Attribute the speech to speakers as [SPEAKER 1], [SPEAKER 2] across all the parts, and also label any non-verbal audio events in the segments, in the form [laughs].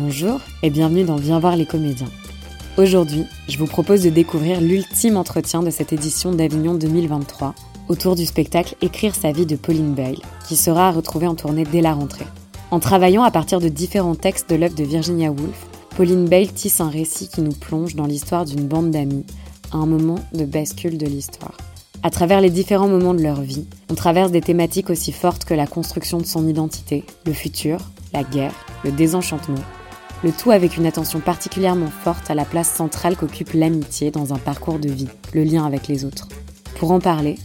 [SPEAKER 1] Bonjour et bienvenue dans Viens voir les comédiens. Aujourd'hui, je vous propose de découvrir l'ultime entretien de cette édition d'Avignon 2023 autour du spectacle Écrire sa vie de Pauline Bale, qui sera retrouvé en tournée dès la rentrée. En travaillant à partir de différents textes de l'œuvre de Virginia Woolf, Pauline Bale tisse un récit qui nous plonge dans l'histoire d'une bande d'amis, à un moment de bascule de l'histoire. À travers les différents moments de leur vie, on traverse des thématiques aussi fortes que la construction de son identité, le futur, la guerre, le désenchantement, le tout avec une attention particulièrement forte à la place centrale qu'occupe l'amitié dans un parcours de vie, le lien avec les autres. Pour en parler,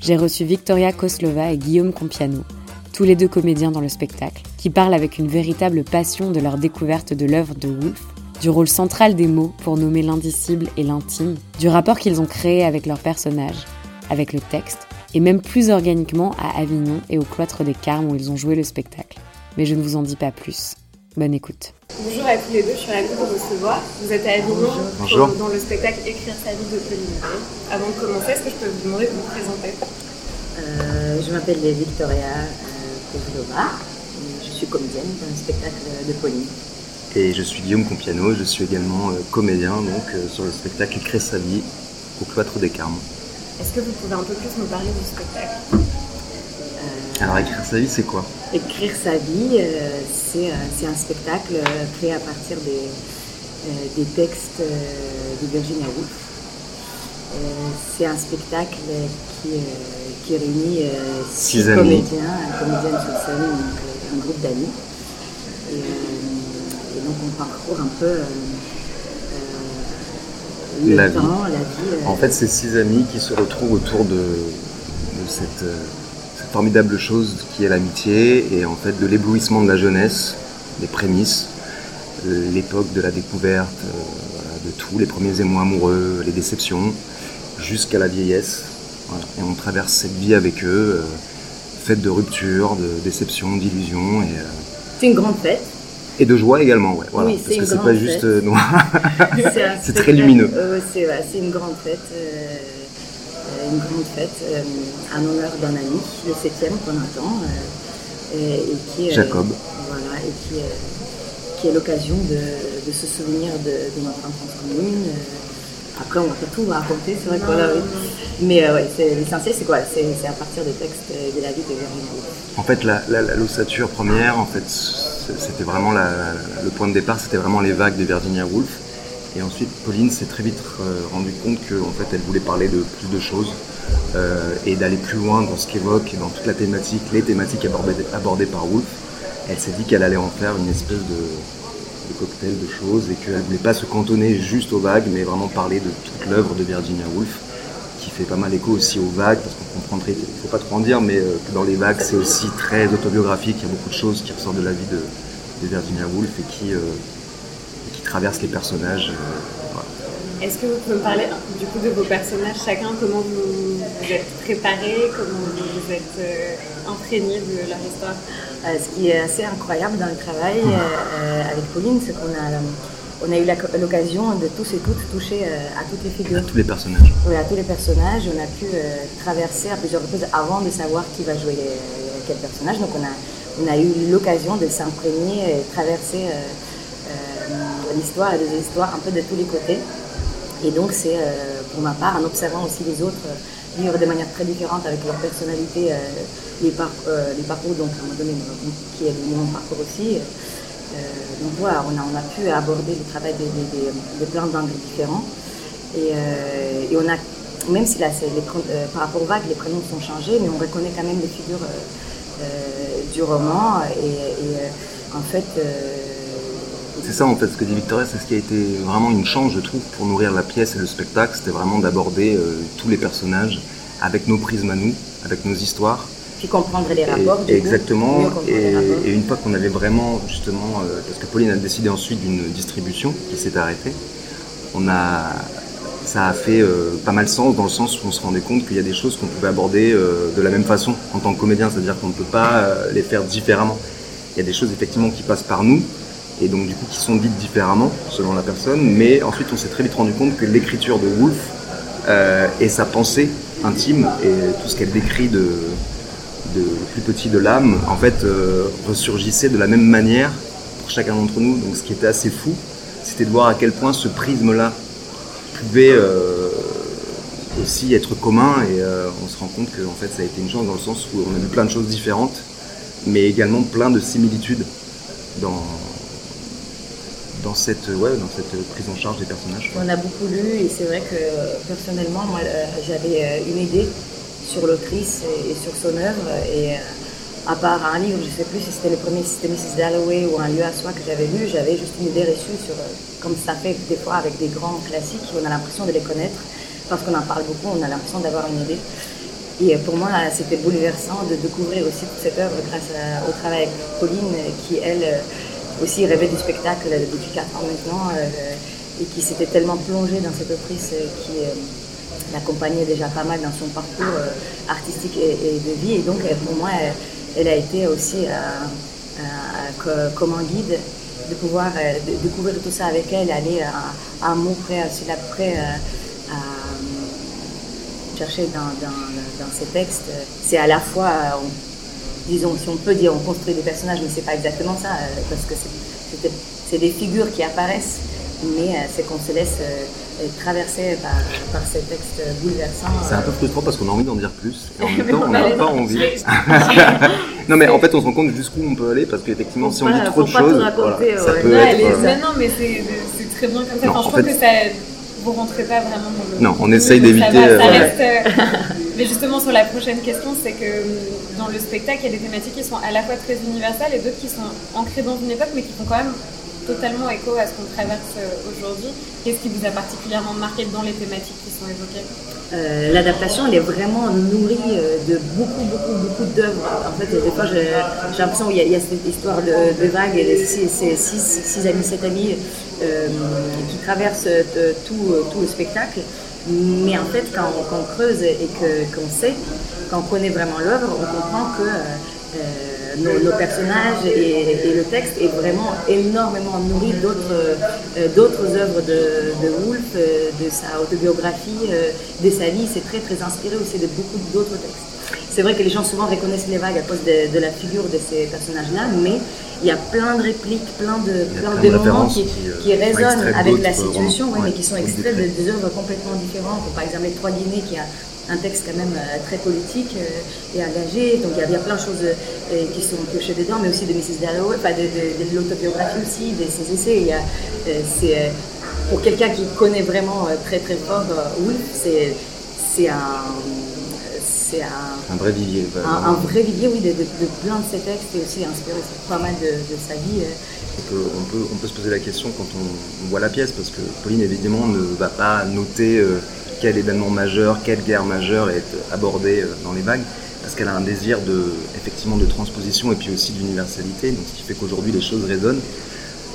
[SPEAKER 1] j'ai reçu Victoria Koslova et Guillaume Compiano, tous les deux comédiens dans le spectacle, qui parlent avec une véritable passion de leur découverte de l'œuvre de Woolf, du rôle central des mots pour nommer l'indicible et l'intime, du rapport qu'ils ont créé avec leurs personnages, avec le texte, et même plus organiquement à Avignon et au cloître des Carmes où ils ont joué le spectacle. Mais je ne vous en dis pas plus. Bonne écoute.
[SPEAKER 2] Bonjour à tous les deux, je suis ravie de vous recevoir. Vous êtes à Avignon
[SPEAKER 3] Bonjour.
[SPEAKER 2] dans le spectacle Écrire sa vie de Pauline Bale. Avant de commencer, est-ce que je peux vous demander de vous présenter?
[SPEAKER 4] Euh, je m'appelle Victoria euh, Kozlova. Je suis comédienne dans le spectacle de Pauline.
[SPEAKER 3] Et je suis Guillaume Compiano, je suis également euh, comédien donc, euh, sur le spectacle Écrire sa vie au cloître des Carmes.
[SPEAKER 2] Est-ce que vous pouvez un peu plus nous parler du spectacle?
[SPEAKER 3] Alors Écrire sa vie c'est quoi?
[SPEAKER 4] Écrire sa vie, euh, c'est euh, c'est un spectacle euh, créé à partir des, euh, des textes de Virginia Woolf. C'est un spectacle qui, qui réunit
[SPEAKER 3] Six
[SPEAKER 4] six
[SPEAKER 3] amis.
[SPEAKER 4] comédiens, un comédien sur scène, donc, un groupe d'amis. Et, et donc on parcourt un peu le
[SPEAKER 3] La vie.
[SPEAKER 4] temps, la vie.
[SPEAKER 3] En fait c'est six amis qui se retrouvent autour de, cette formidable chose qui est l'amitié et en fait de l'éblouissement de la jeunesse, des prémices, euh, l'époque de la découverte, euh, de tout, les premiers émois amoureux, les déceptions, jusqu'à la vieillesse. Voilà. Et on traverse cette vie avec eux, euh, faite de ruptures, de déceptions, d'illusions et, euh,
[SPEAKER 4] c'est une grande fête.
[SPEAKER 3] et de joie également. Ouais, voilà.
[SPEAKER 4] Oui,
[SPEAKER 3] Parce que c'est pas juste
[SPEAKER 4] fête.
[SPEAKER 3] noir. [laughs]
[SPEAKER 4] C'est
[SPEAKER 3] très lumineux.
[SPEAKER 4] euh, c'est une grande fête, euh, une grande fête euh, en honneur d'un ami, le septième qu'on attend, euh, et, qui, euh,
[SPEAKER 3] Jacob.
[SPEAKER 4] Voilà, et qui, euh, qui est l'occasion de, de se souvenir de, de notre enfance commune. euh. Après, on va pas tout raconter, c'est vrai que voilà, oui. Mais euh, ouais, l'essentiel, c'est quoi? C'est à partir des textes euh, de la vie de Virginia Woolf.
[SPEAKER 3] En fait, la, la- la- l'ossature première, en fait, c'était vraiment la- le point de départ, c'était vraiment les vagues de Virginia Woolf. Et ensuite, Pauline s'est très vite euh, rendue compte qu'en fait, elle voulait parler de plus de choses euh, et d'aller plus loin dans ce qu'évoque dans toute la thématique, les thématiques abordées, par Woolf. Elle s'est dit qu'elle allait en faire une espèce de, cocktail de choses et qu'elle voulait pas se cantonner juste aux vagues, mais vraiment parler de toute l'œuvre de Virginia Woolf qui fait pas mal écho aussi aux vagues, parce qu'on comprendrait, il faut pas trop en dire, mais euh, que dans les vagues, c'est aussi très autobiographique, il y a beaucoup de choses qui ressortent de la vie de, Virginia Woolf et qui, traversent les personnages. euh, voilà.
[SPEAKER 2] Est-ce que vous pouvez me parler du coup de vos personnages, chacun, comment vous vous êtes préparés, comment vous vous êtes euh, imprégnés de leur histoire?
[SPEAKER 4] Euh, ce qui est assez incroyable dans le travail euh, avec Pauline, c'est qu'on a, on a eu l'occasion de tous et toutes toucher euh, à toutes les figures.
[SPEAKER 3] Tous les personnages.
[SPEAKER 4] Oui, à tous les personnages, on a pu euh, traverser à plusieurs reprises avant de savoir qui va jouer les- quel personnage. Donc on a, on a eu l'occasion de s'imprégner et traverser l'histoire les histoires un peu de tous les côtés. Et donc c'est euh, pour ma part, en observant aussi les autres euh, vivre de manière très différente avec leur personnalité, euh, les, les parcours, donc à un moment donné, qui est mon parcours aussi. Donc voilà, on a, on a pu aborder le travail de, de, de- de plein d'angles différents. Et, et on a, même si là, les par rapport aux vagues, les prénoms sont changés, mais on reconnaît quand même les figures du roman. Et, en fait,
[SPEAKER 3] C'est ça en fait, ce que dit Victoria, c'est ce qui a été vraiment une chance, je trouve, pour nourrir la pièce et le spectacle, c'était vraiment d'aborder euh, tous les personnages avec nos prismes à nous, avec nos histoires.
[SPEAKER 4] puis comprendre les
[SPEAKER 3] Et-
[SPEAKER 4] rapports. du
[SPEAKER 3] exactement. Et,
[SPEAKER 4] les rapports.
[SPEAKER 3] et une fois qu'on avait vraiment, justement, euh, parce que Pauline a décidé ensuite d'une distribution qui s'est arrêtée, on a, ça a fait euh, pas mal sens dans le sens où on se rendait compte qu'il y a des choses qu'on pouvait aborder de la même façon en tant que comédien, c'est-à-dire qu'on ne peut pas les faire différemment. Il y a des choses effectivement qui passent par nous et donc du coup qui sont dites différemment selon la personne, mais ensuite on s'est très vite rendu compte que l'écriture de Woolf euh, et sa pensée intime et tout ce qu'elle décrit de, plus petit de l'âme, en fait, euh, ressurgissait de la même manière pour chacun d'entre nous. Donc ce qui était assez fou, c'était de voir à quel point ce prisme-là pouvait aussi être commun et on se rend compte que en fait ça a été une chance dans le sens où on a vu plein de choses différentes mais également plein de similitudes dans, dans cette, ouais, dans cette prise en charge des personnages.
[SPEAKER 4] On a beaucoup lu et c'est vrai que personnellement, moi, euh, j'avais euh, une idée sur l'autrice et, sur son œuvre. Et euh, à part un livre, je ne sais plus si c'était le premier, si c'était Mrs. Dalloway ou Un lieu à soi que j'avais lu, j'avais juste une idée reçue sur, comme ça fait des fois avec des grands classiques, on a l'impression de les connaître. Parce qu'on en parle beaucoup, on a l'impression d'avoir une idée. Et pour moi, c'était bouleversant de découvrir aussi toute cette œuvre grâce au travail avec Pauline, qui, elle, aussi rêvait du spectacle depuis 4 ans maintenant euh, et qui s'était tellement plongée dans cette autrice euh, qui euh, l'accompagnait déjà pas mal dans son parcours artistique et, de vie. Et donc, pour moi, elle, a été aussi comme un guide de pouvoir découvrir tout ça avec elle, aller à, un mot près, aussi après à chercher dans, dans, dans, ces textes. C'est à la fois, disons, si on peut dire, on construit des personnages, mais c'est pas exactement ça, euh, parce que c'est des figures qui apparaissent, mais euh, c'est qu'on se laisse euh, traverser par, par, ces textes bouleversants.
[SPEAKER 3] C'est un peu frustrant parce qu'on a envie d'en dire plus, et en [laughs] même temps, on n'a pas envie. [laughs] non, mais en fait, on se rend compte jusqu'où on peut aller, parce qu'effectivement, si on dit trop de choses,
[SPEAKER 2] ça peut être... Non, mais c'est très bien comme ça. je trouve que ça vous rentrez pas vraiment dans le.
[SPEAKER 3] Non, on essaye d'éviter.
[SPEAKER 2] Mais justement, sur la prochaine question, c'est que euh, dans le spectacle, il y a des thématiques qui sont à la fois très universelles et d'autres qui sont ancrées dans une époque, mais qui font quand même totalement écho à ce qu'on traverse euh, aujourd'hui. Qu'est-ce qui vous a particulièrement marqué dans les thématiques qui sont évoquées?
[SPEAKER 4] Euh, L'adaptation, elle est vraiment nourrie de beaucoup, beaucoup, beaucoup d'œuvres. En fait, des fois, j'ai l'impression qu'il y, a cette histoire de, vagues et six, amis, sept amis qui traversent tout le spectacle. Mais en fait, quand, on creuse et qu'on sait, quand on connaît vraiment l'œuvre, on comprend que euh, nos, personnages et, le texte est vraiment énormément nourri d'autres euh, œuvres de, de Woolf, euh, de sa autobiographie, de sa vie. C'est très très inspiré aussi de beaucoup d'autres textes. C'est vrai que les gens souvent reconnaissent les vagues à cause de, la figure de ces personnages-là, mais il y a plein de répliques, plein de, plein, de moments qui, qui, résonnent avec la situation, mais qui sont extraits de, des œuvres complètement différentes. Par exemple, Les Trois Guinées, qui a un texte quand même euh, très politique euh, et engagé. Donc il y, a, plein de choses euh, qui sont piochées dedans, mais aussi de Mrs. Dalloway, de, de, l'autobiographie aussi, de ses essais. Il c'est, pour quelqu'un qui connaît vraiment très très fort Wolf, c'est, c'est un
[SPEAKER 3] c'est un, vrai vivier.
[SPEAKER 4] Un, vrai vivier, oui, de, plein de ses textes et aussi inspiré pas mal de, sa vie.
[SPEAKER 3] On peut, on, peut, on peut, se poser la question quand on, voit la pièce, parce que Pauline, évidemment, ne va pas noter quel événement majeur, quelle guerre majeure est abordée euh, dans les vagues, parce qu'elle a un désir de, effectivement de transposition et puis aussi d'universalité, donc ce qui fait qu'aujourd'hui les choses résonnent.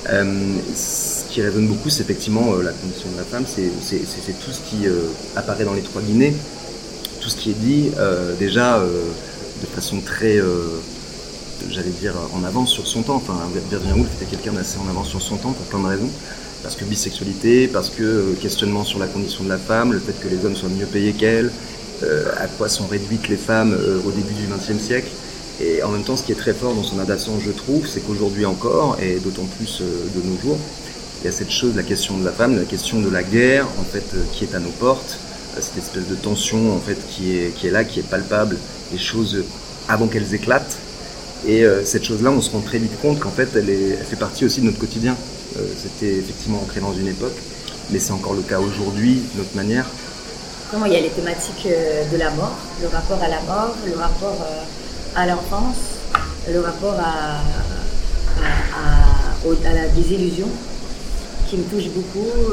[SPEAKER 3] Euh, ce qui résonne beaucoup, c'est effectivement euh, la condition de la femme, c'est tout ce qui apparaît dans les trois Guinées, tout ce qui est dit déjà de façon très, j'allais dire, en avance sur son temps. Enfin, Virginia Woolf était quelqu'un d'assez en avance sur son temps pour plein de raisons parce que bisexualité, parce que euh, questionnement sur la condition de la femme, le fait que les hommes soient mieux payés qu'elles, euh, à quoi sont réduites les femmes euh, au début du XXe siècle. Et en même temps, ce qui est très fort dans son adaptation, je trouve, c'est qu'aujourd'hui encore, et d'autant plus de nos jours, il y a cette chose, la question de la femme, la question de la guerre, en fait, qui est à nos portes, cette espèce de tension, en fait, qui est, là, qui est palpable, les choses avant qu'elles éclatent. Et cette chose-là, on se rend très vite compte qu'en fait, elle, est, fait partie aussi de notre quotidien. Euh, c'était effectivement ancré dans une époque, mais c'est encore le cas aujourd'hui, de notre manière.
[SPEAKER 4] Comment il y a les thématiques euh, de la mort, le rapport à la mort, le rapport euh, à l'enfance, le rapport à, à, la désillusion qui me touche beaucoup,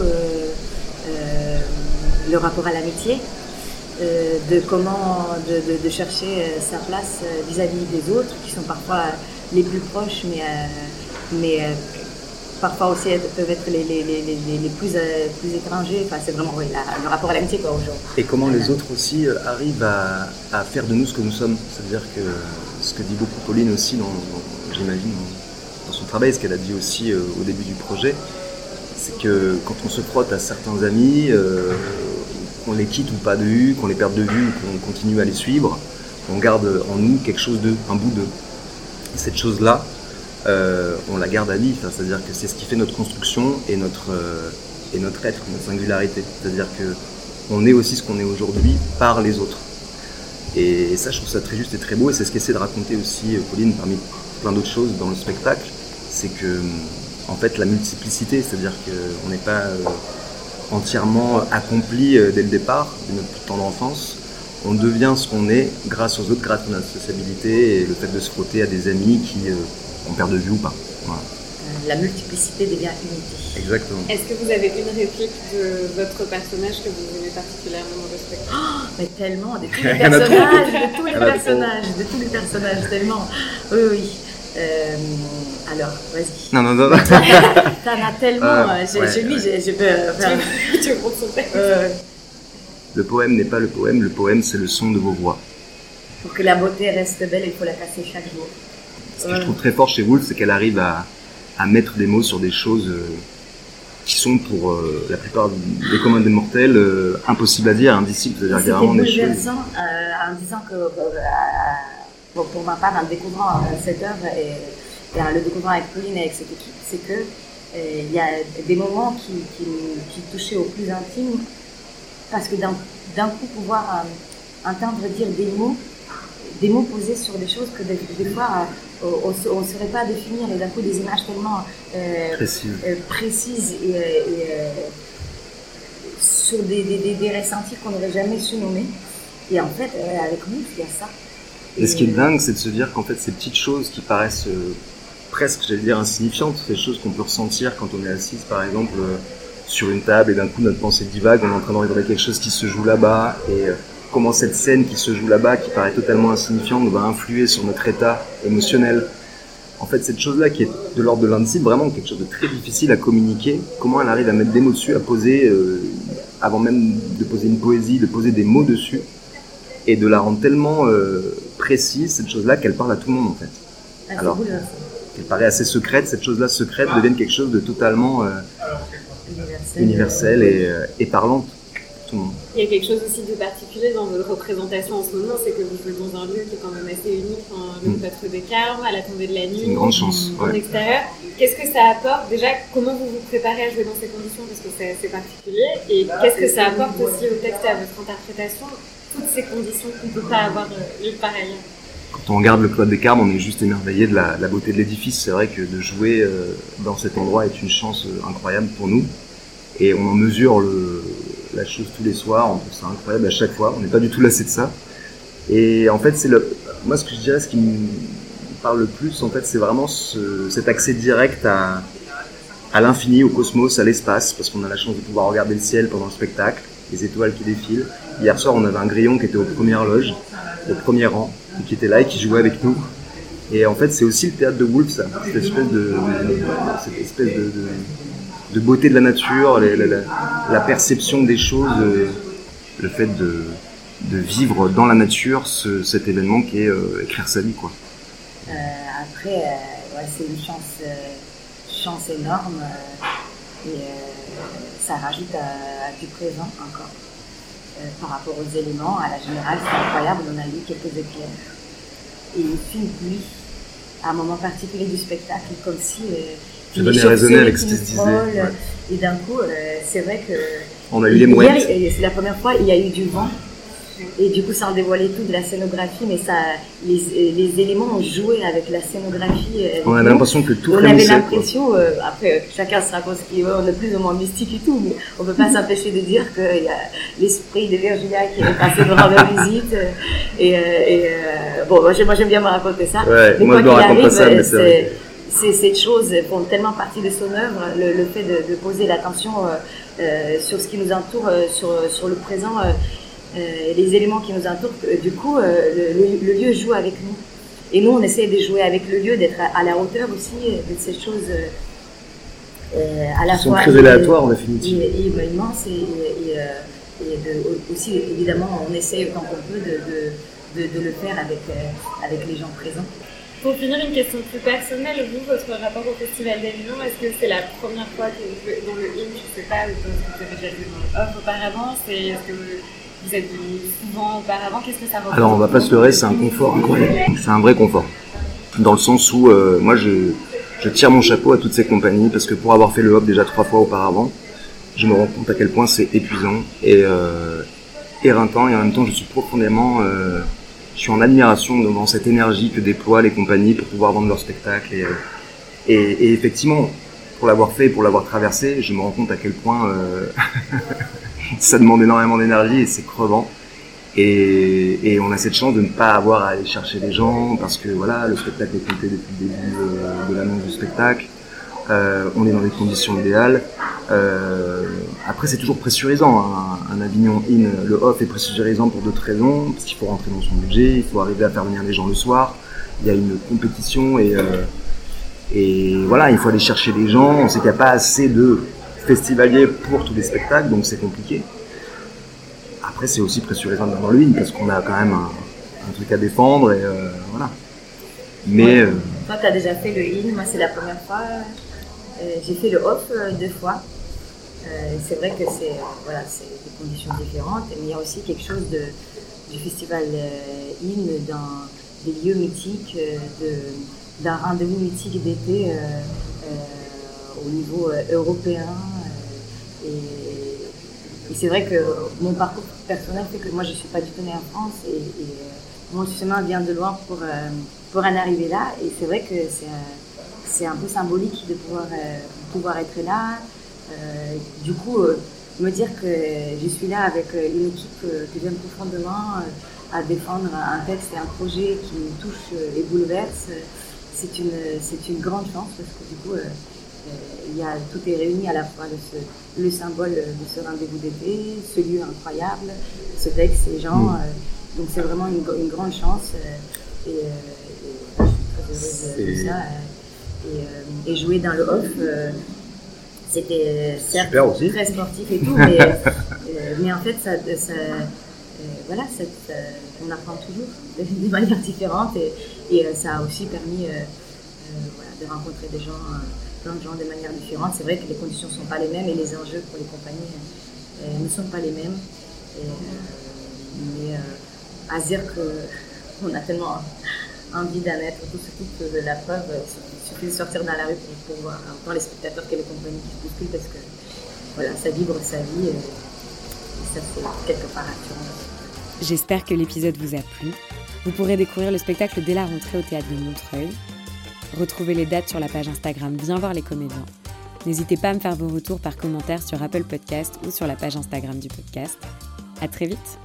[SPEAKER 4] le rapport à l'amitié, de comment de, chercher sa place vis-à-vis des autres qui sont parfois les plus proches mais, mais parfois aussi peuvent être les, les, les, les plus, euh, plus étrangers. Enfin, c'est vraiment le rapport à l'amitié aujourd'hui.
[SPEAKER 3] Et comment les autres aussi euh, arrivent à, à, faire de nous ce que nous sommes. C'est-à-dire que ce que dit beaucoup Pauline aussi, dans, j'imagine, dans, son travail, ce qu'elle a dit aussi euh, au début du projet, c'est que quand on se frotte à certains amis, qu'on les quitte ou pas de vue, qu'on les perde de vue ou qu'on continue à les suivre, on garde en nous quelque chose d'eux, un bout d'eux. Cette chose-là, on la garde à vie. C'est-à-dire que c'est ce qui fait notre construction et notre, et notre être, notre singularité. C'est-à-dire que on est aussi ce qu'on est aujourd'hui par les autres. Et ça, je trouve ça très juste et très beau, et c'est ce qu'essaie de raconter aussi Pauline parmi plein d'autres choses dans le spectacle, c'est que en fait la multiplicité, c'est-à-dire qu'on n'est pas euh, entièrement accompli euh, dès le départ de notre temps d'enfance, on devient ce qu'on est grâce aux autres, grâce à notre sociabilité et le fait de se frotter à des amis qui euh, on perd de vue ou pas.
[SPEAKER 4] La multiplicité devient unité.
[SPEAKER 3] Exactement.
[SPEAKER 2] Est-ce que vous avez une réplique de votre personnage que vous aimez particulièrement respecter
[SPEAKER 4] oh, Mais tellement, de tous [laughs] les personnages, de tous les personnages, de tous les personnages, tellement. Oui, oui. Euh, alors, vas-y.
[SPEAKER 3] Non, non, non. [laughs]
[SPEAKER 4] T'en as tellement. Euh, je, je, je, je, peux faire.
[SPEAKER 2] tu veux prendre son texte
[SPEAKER 3] Le poème n'est pas le poème, le poème c'est le son de vos voix.
[SPEAKER 4] Pour que la beauté reste belle, il faut la casser chaque jour.
[SPEAKER 3] Ce que je trouve très fort chez Woolf, c'est qu'elle arrive à, à, mettre des mots sur des choses euh, qui sont pour euh, la plupart des communs des mortels euh, impossibles à dire, indicibles.
[SPEAKER 4] C'est-à-dire vraiment des choses. en disant que pour, pour, ma part, en découvrant euh, cette œuvre et, en le découvrant avec Pauline et avec cette équipe, c'est que euh, il y a des moments qui, qui, touchaient au plus intime, parce que d'un coup, pouvoir euh, entendre dire des mots, des mots posés sur des choses que des, fois on ne saurait pas définir, et d'un coup des images tellement précises et, sur des, des, des ressentis qu'on n'aurait jamais su nommer. Et en fait, avec nous, il y a ça.
[SPEAKER 3] Et ce qui est dingue, c'est de se dire qu'en fait, ces petites choses qui paraissent euh, presque, j'allais dire, insignifiantes, ces choses qu'on peut ressentir quand on est assise, par exemple, euh, sur une table et d'un coup notre pensée divague, on est en train de regarder quelque chose qui se joue là-bas et euh, comment cette scène qui se joue là-bas, qui paraît totalement insignifiante, va influer sur notre état émotionnel. En fait, cette chose-là qui est de l'ordre de l'indicible, vraiment quelque chose de très difficile à communiquer, comment elle arrive à mettre des mots dessus, à poser, avant même de poser une poésie, de poser des mots dessus, et de la rendre tellement euh, précise, cette chose-là, qu'elle parle à tout le monde en fait.
[SPEAKER 4] Ah, Alors
[SPEAKER 3] qu'elle paraît assez secrète, cette chose-là secrète devienne quelque chose de totalement euh, universel, et, euh, et parlante. Tout le monde.
[SPEAKER 2] Il y a quelque chose aussi de particulier dans votre représentation en ce moment, c'est que vous jouez dans un lieu qui est quand même assez unique, hein, le mm. des Carmes, à la tombée de la nuit,
[SPEAKER 3] une grande chance,
[SPEAKER 2] en extérieur. Qu'est-ce que ça apporte? Déjà, comment vous vous préparez à jouer dans ces conditions? Parce que c'est assez particulier. Et qu'est-ce que ça apporte aussi au texte et à votre interprétation? Toutes ces conditions qu'on ne peut pas avoir euh, pareil.
[SPEAKER 3] Quand on regarde le Club des Carmes, on est juste émerveillé de la, beauté de l'édifice. C'est vrai que de jouer euh, dans cet endroit est une chance euh, incroyable pour nous. Et on en mesure la chose tous les soirs. On trouve ça incroyable à chaque fois. On n'est pas du tout lassé de ça. Et en fait, moi, ce que je dirais, ce qui me parle le plus, en fait, c'est vraiment ce, cet accès direct à l'infini, au cosmos, à l'espace, parce qu'on a la chance de pouvoir regarder le ciel pendant le spectacle, les étoiles qui défilent. Hier soir, on avait un grillon qui était aux premières loges, au premier rang, et qui était là et qui jouait avec nous. Et en fait, c'est aussi le théâtre de Wolf, ça, cette espèce de, beauté de la nature, la, perception des choses, euh, le fait de, vivre dans la nature ce, cet événement qui est euh, écrire sa vie, quoi.
[SPEAKER 4] Euh, après, ouais, c'est une chance, chance énorme et ça rajoute à, à, du présent encore. Euh, par rapport aux éléments, à la générale, c'est incroyable, on a lu quelques éclairs. Et une fine pluie, à un moment particulier du spectacle, comme si... Euh,
[SPEAKER 3] je venais résonner avec ce tu disais.
[SPEAKER 4] Et d'un coup, euh, c'est vrai que...
[SPEAKER 3] On a eu les mouettes.
[SPEAKER 4] C'est la première fois, il y a eu du vent. Et du coup, ça en dévoilait tout de la scénographie, mais ça, les, les éléments ont joué avec la scénographie. Euh,
[SPEAKER 3] on avait l'impression que tout
[SPEAKER 4] On avait l'impression, euh, après, chacun se raconte ce qu'il veut, on est plus ou moins mystique et tout, mais on peut pas [laughs] s'empêcher de dire qu'il y a l'esprit de Virginia qui est passé de rendre visite. Et, et bon, moi j'aime bien me raconter ça.
[SPEAKER 3] Ouais, mais moi, quoi qu'il arrive,
[SPEAKER 4] c'est ces choses font tellement partie de son œuvre, le, fait de, de poser l'attention euh, sur ce qui nous entoure, sur, sur le présent, euh, les éléments qui nous entourent, euh, du coup, euh, le, lieu joue avec nous. Et nous, on essaie de jouer avec le lieu, d'être à, la hauteur aussi de ces choses à la fois.
[SPEAKER 3] très aléatoires en définitive.
[SPEAKER 4] Et, immenses et, et, aussi, évidemment, on essaie autant qu'on peut de, de, de, le faire avec, avec les gens présents.
[SPEAKER 2] Pour finir, une question plus personnelle, vous, votre rapport au Festival d'Avignon, est-ce que c'est la première fois que vous jouez dans le hymne, je ne sais pas, ou que vous avez déjà vu dans le off auparavant Est-ce que vous êtes souvent auparavant, qu'est-ce que ça représente
[SPEAKER 3] Alors on va pas se leurrer, c'est un confort incroyable. C'est un vrai confort. Dans le sens où euh, moi je, je tire mon chapeau à toutes ces compagnies parce que pour avoir fait le hop déjà trois fois auparavant, je me rends compte à quel point c'est épuisant et euh, éreintant et en même temps je suis profondément euh, je suis en admiration devant cette énergie que déploient les compagnies pour pouvoir vendre leur spectacle et, et, et effectivement pour l'avoir fait pour l'avoir traversé je me rends compte à quel point euh, [laughs] ça demande énormément d'énergie et c'est crevant et, on a cette chance de ne pas avoir à aller chercher les gens parce que voilà le spectacle est compté depuis le début de, de l'annonce du spectacle euh, on est dans des conditions idéales euh, après, c'est toujours pressurisant. Hein. Un Avignon In, le off est pressurisant pour d'autres raisons, parce qu'il faut rentrer dans son budget, il faut arriver à faire venir les gens le soir. Il y a une compétition et, euh, voilà, il faut aller chercher des gens. On sait qu'il n'y a pas assez de festivaliers pour tous les spectacles, donc c'est compliqué. Après, c'est aussi pressurisant dans le parce qu'on a quand même un, un, truc à défendre et euh, voilà.
[SPEAKER 4] Mais. Ouais. Toi, tu as déjà fait le In, moi, c'est la première fois. J'ai fait le off deux fois. Euh, c'est vrai que c'est voilà, des conditions différentes, mais il y a aussi quelque chose de, du festival euh, IN dans des lieux mythiques, euh, d'un rendez-vous mythique d'été au niveau européen. Et, c'est vrai que mon parcours personnel fait que moi je ne suis pas du tout née en France et, et mon chemin vient de loin pour, pour en arriver là. Et c'est vrai que c'est un peu symbolique de pouvoir, pouvoir être là, euh, du coup, euh, me dire que je suis là avec euh, une équipe que j'aime profondément à défendre un texte et un projet qui me touche et bouleverse, c'est une, c'est une grande chance parce que du coup, il y a, tout est réuni à la fois le, ce, le symbole de ce rendez-vous d'été, ce lieu incroyable, ce texte, ces gens. Mm. donc c'est vraiment une, une, grande chance et, et, je suis très heureuse de, ça. Et, et, jouer dans le off, c'était certes très sportif et tout, mais, [laughs] euh, mais en fait, ça, ça euh, voilà, ça, on apprend toujours de, manière différente et, et, euh, ça a aussi permis voilà, de rencontrer des gens, plein de gens de manière différente. C'est vrai que les conditions ne sont pas les mêmes et les enjeux pour les compagnies ne sont pas les mêmes. Et, mais à dire qu'on [laughs] a tellement envie d'en être, surtout que la preuve, il suffit de sortir dans la rue pour, voir autant les spectateurs que les compagnies qui se bousculent parce que voilà, ça vibre sa vie et, ça c'est quelque part rassurant.
[SPEAKER 1] J'espère que l'épisode vous a plu. Vous pourrez découvrir le spectacle dès la rentrée au théâtre de Montreuil. Retrouvez les dates sur la page Instagram Bien voir les comédiens. N'hésitez pas à me faire vos retours par commentaire sur Apple Podcast ou sur la page Instagram du podcast. À très vite